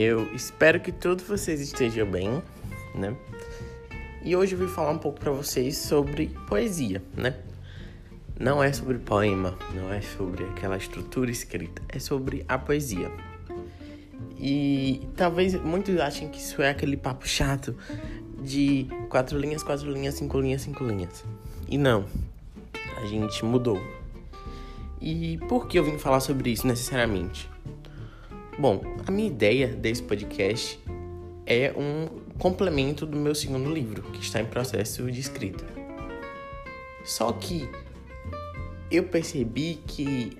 Eu espero que todos vocês estejam bem, né? E hoje eu vim falar um pouco para vocês sobre poesia, né? Não é sobre poema, não é sobre aquela estrutura escrita, é sobre a poesia. E talvez muitos achem que isso é aquele papo chato de quatro linhas, quatro linhas, cinco linhas, cinco linhas. E não, a gente mudou. E por que eu vim falar sobre isso necessariamente? Bom, a minha ideia desse podcast é um complemento do meu segundo livro, que está em processo de escrita. Só que eu percebi que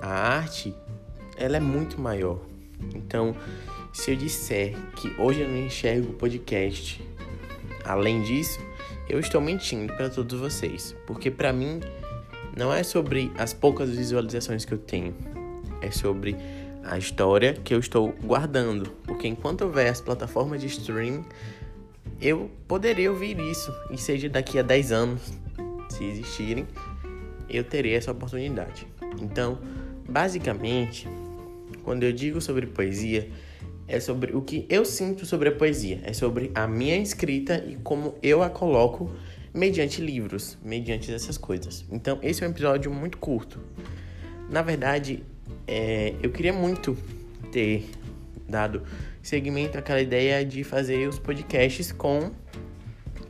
a arte ela é muito maior. Então, se eu disser que hoje eu não enxergo o podcast, além disso, eu estou mentindo para todos vocês, porque para mim não é sobre as poucas visualizações que eu tenho, é sobre a história que eu estou guardando, porque enquanto houver as plataformas de streaming, eu poderia ouvir isso, e seja daqui a 10 anos, se existirem, eu terei essa oportunidade. Então, basicamente, quando eu digo sobre poesia, é sobre o que eu sinto sobre a poesia, é sobre a minha escrita e como eu a coloco mediante livros, mediante essas coisas. Então, esse é um episódio muito curto. Na verdade, é, eu queria muito ter dado seguimento àquela ideia de fazer os podcasts com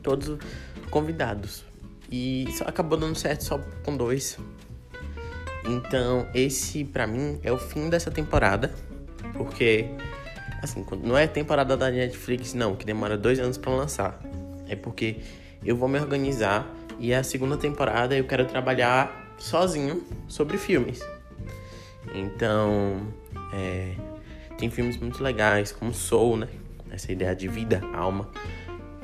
todos convidados. E só acabou dando certo só com dois. Então, esse para mim é o fim dessa temporada. Porque, assim, não é temporada da Netflix, não, que demora dois anos para lançar. É porque eu vou me organizar e a segunda temporada eu quero trabalhar sozinho sobre filmes. Então, é, tem filmes muito legais, como Soul, né? Essa ideia de vida, alma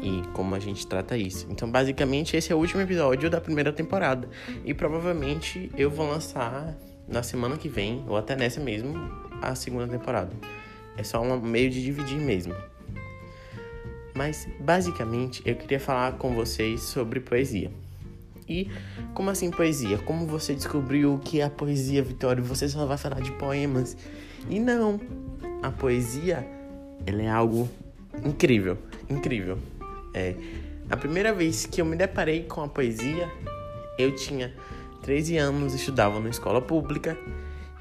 e como a gente trata isso. Então, basicamente, esse é o último episódio da primeira temporada. E provavelmente eu vou lançar na semana que vem, ou até nessa mesmo, a segunda temporada. É só um meio de dividir mesmo. Mas, basicamente, eu queria falar com vocês sobre poesia. E como assim poesia? Como você descobriu que a poesia, Vitória, você só vai falar de poemas? E não, a poesia, ela é algo incrível, incrível. É, a primeira vez que eu me deparei com a poesia, eu tinha 13 anos, estudava na escola pública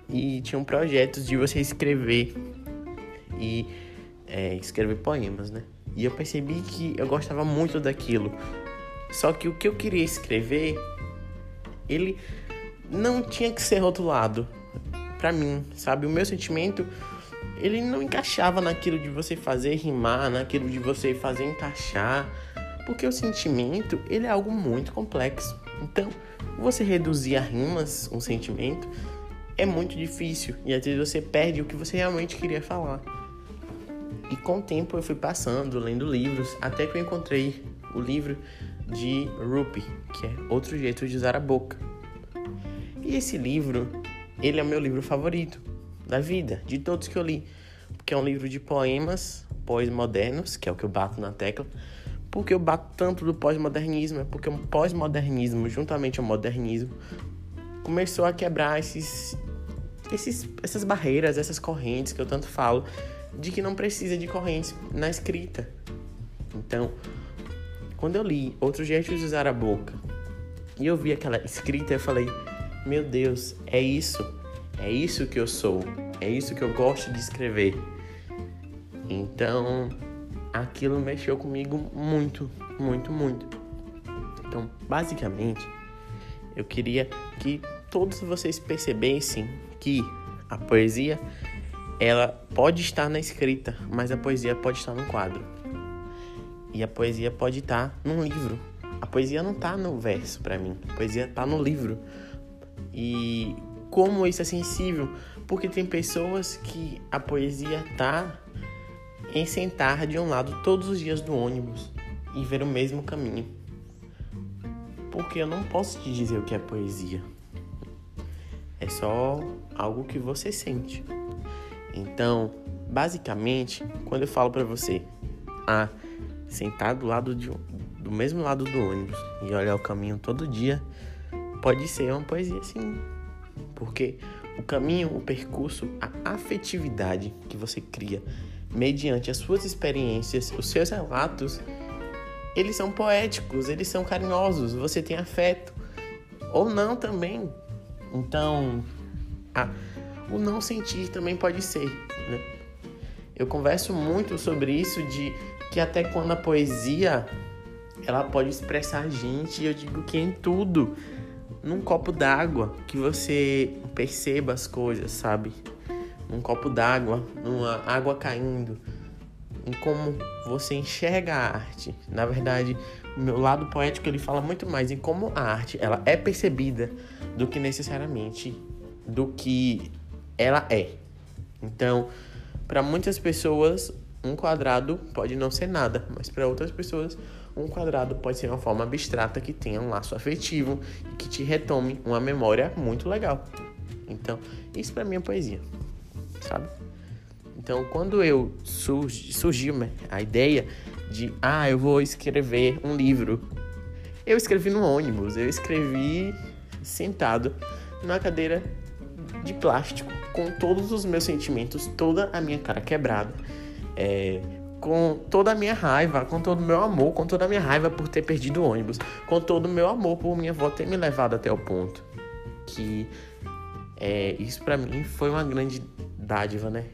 e tinha um projeto de você escrever e é, escrever poemas, né? E eu percebi que eu gostava muito daquilo. Só que o que eu queria escrever, ele não tinha que ser rotulado para mim, sabe? O meu sentimento, ele não encaixava naquilo de você fazer rimar, naquilo de você fazer encaixar, porque o sentimento, ele é algo muito complexo. Então, você reduzir a rimas, um sentimento, é muito difícil e às vezes você perde o que você realmente queria falar. E com o tempo eu fui passando, lendo livros, até que eu encontrei o livro de Rupi, que é outro jeito de usar a boca. E esse livro, ele é o meu livro favorito da vida, de todos que eu li, porque é um livro de poemas pós-modernos, que é o que eu bato na tecla. Porque eu bato tanto do pós-modernismo, é porque o pós-modernismo, juntamente ao modernismo, começou a quebrar esses, esses, essas barreiras, essas correntes que eu tanto falo, de que não precisa de correntes na escrita. Então, quando eu li Outro Jeito de Usar a Boca e eu vi aquela escrita, eu falei: Meu Deus, é isso. É isso que eu sou. É isso que eu gosto de escrever. Então, aquilo mexeu comigo muito, muito, muito. Então, basicamente, eu queria que todos vocês percebessem que a poesia ela pode estar na escrita, mas a poesia pode estar no quadro. E a poesia pode estar tá num livro. A poesia não está no verso para mim. A poesia está no livro. E como isso é sensível? Porque tem pessoas que a poesia tá em sentar de um lado todos os dias do ônibus e ver o mesmo caminho. Porque eu não posso te dizer o que é poesia. É só algo que você sente. Então, basicamente, quando eu falo para você, ah, sentar do lado de, do mesmo lado do ônibus e olhar o caminho todo dia, pode ser uma poesia sim. Porque o caminho, o percurso, a afetividade que você cria mediante as suas experiências, os seus relatos, eles são poéticos, eles são carinhosos, você tem afeto. Ou não também. Então, a, o não sentir também pode ser, né? Eu converso muito sobre isso de que até quando a poesia ela pode expressar a gente, eu digo que em tudo, num copo d'água, que você perceba as coisas, sabe? Num copo d'água, numa água caindo, em como você enxerga a arte. Na verdade, o meu lado poético ele fala muito mais em como a arte ela é percebida do que necessariamente do que ela é. Então, para muitas pessoas, um quadrado pode não ser nada, mas para outras pessoas, um quadrado pode ser uma forma abstrata que tenha um laço afetivo e que te retome uma memória muito legal. Então, isso para mim é poesia, sabe? Então, quando eu surgi, surgiu né, a ideia de, ah, eu vou escrever um livro, eu escrevi no ônibus, eu escrevi sentado numa cadeira de plástico, com todos os meus sentimentos, toda a minha cara quebrada, é, com toda a minha raiva, com todo o meu amor, com toda a minha raiva por ter perdido o ônibus, com todo o meu amor por minha avó ter me levado até o ponto. Que é, isso para mim foi uma grande dádiva, né?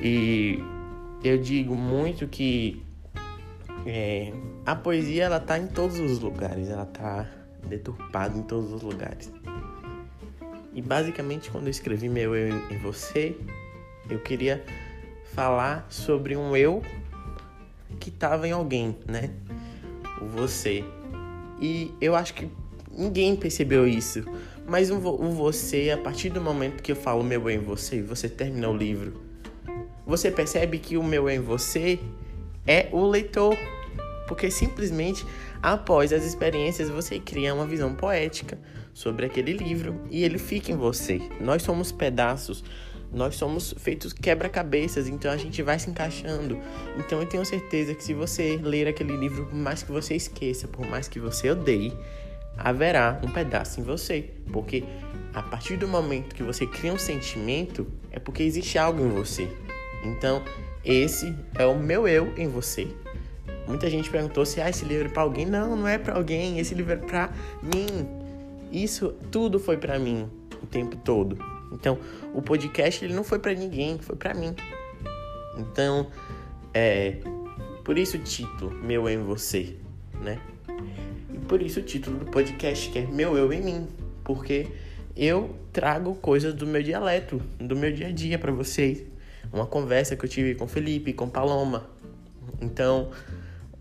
E eu digo muito que é, a poesia ela tá em todos os lugares, ela tá deturpada em todos os lugares. E basicamente quando eu escrevi meu eu em você, eu queria falar sobre um eu que estava em alguém, né? O você. E eu acho que ninguém percebeu isso. Mas o você, a partir do momento que eu falo meu eu em você, você termina o livro, você percebe que o meu eu em você é o leitor. Porque simplesmente após as experiências você cria uma visão poética sobre aquele livro e ele fica em você. Nós somos pedaços nós somos feitos quebra-cabeças, então a gente vai se encaixando. Então eu tenho certeza que se você ler aquele livro, por mais que você esqueça, por mais que você odeie, haverá um pedaço em você, porque a partir do momento que você cria um sentimento, é porque existe algo em você. Então, esse é o meu eu em você. Muita gente perguntou se ah, esse livro é para alguém. Não, não é para alguém, esse livro é para mim. Isso tudo foi para mim o tempo todo. Então, o podcast ele não foi para ninguém, foi para mim. Então, é por isso o título Meu Eu em Você, né? E por isso o título do podcast que é Meu Eu em Mim, porque eu trago coisas do meu dialeto, do meu dia a dia para vocês. Uma conversa que eu tive com Felipe, com Paloma. Então,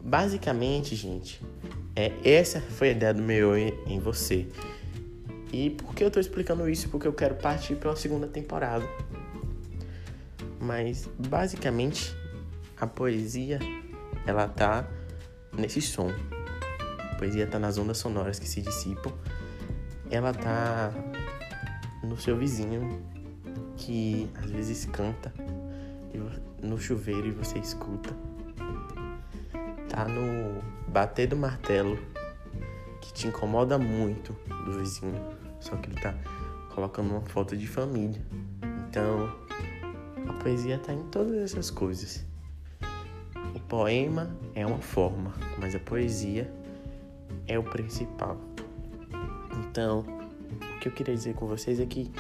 basicamente, gente, é essa foi a ideia do meu eu em você. E por que eu tô explicando isso? Porque eu quero partir para uma segunda temporada. Mas basicamente a poesia ela tá nesse som. A poesia tá nas ondas sonoras que se dissipam. Ela tá no seu vizinho que às vezes canta no chuveiro e você escuta. Tá no bater do martelo que te incomoda muito do vizinho só que ele tá colocando uma foto de família. Então, a poesia tá em todas essas coisas. O poema é uma forma, mas a poesia é o principal. Então, o que eu queria dizer com vocês é que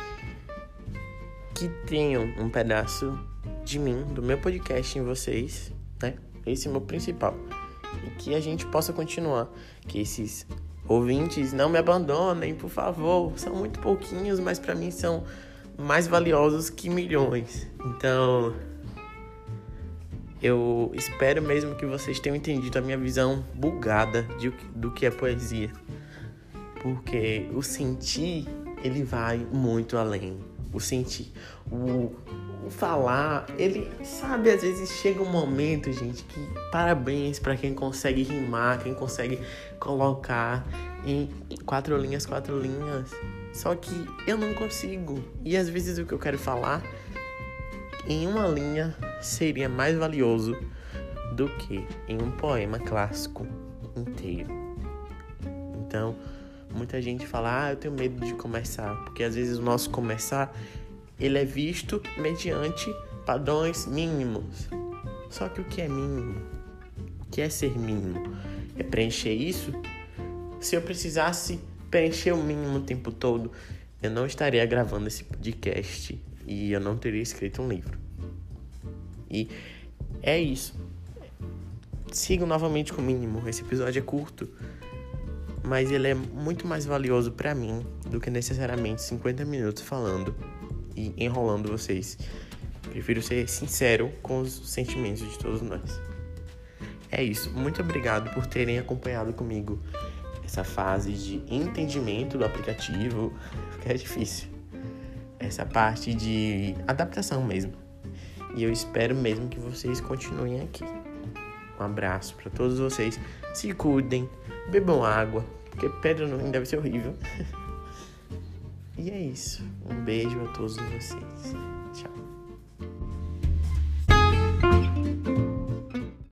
que tenham um pedaço de mim, do meu podcast em vocês, né? Esse é o meu principal. E que a gente possa continuar, que esses Ouvintes, não me abandonem, por favor. São muito pouquinhos, mas para mim são mais valiosos que milhões. Então, eu espero mesmo que vocês tenham entendido a minha visão bugada de, do que é poesia. Porque o sentir, ele vai muito além. O sentir, o, o falar, ele sabe, às vezes chega um momento, gente, que parabéns para quem consegue rimar, quem consegue colocar em quatro linhas, quatro linhas. Só que eu não consigo. E às vezes o que eu quero falar em uma linha seria mais valioso do que em um poema clássico inteiro. Então, muita gente fala: "Ah, eu tenho medo de começar", porque às vezes o nosso começar ele é visto mediante padrões mínimos. Só que o que é mínimo? O que é ser mínimo? É preencher isso? Se eu precisasse preencher o mínimo o tempo todo, eu não estaria gravando esse podcast e eu não teria escrito um livro. E é isso. Sigam novamente com o mínimo. Esse episódio é curto, mas ele é muito mais valioso para mim do que necessariamente 50 minutos falando e enrolando vocês. Prefiro ser sincero com os sentimentos de todos nós. É isso. Muito obrigado por terem acompanhado comigo essa fase de entendimento do aplicativo, que é difícil. Essa parte de adaptação mesmo. E eu espero mesmo que vocês continuem aqui. Um abraço para todos vocês. Se cuidem, bebam água, porque pedra não deve ser horrível. e é isso. Um beijo a todos vocês.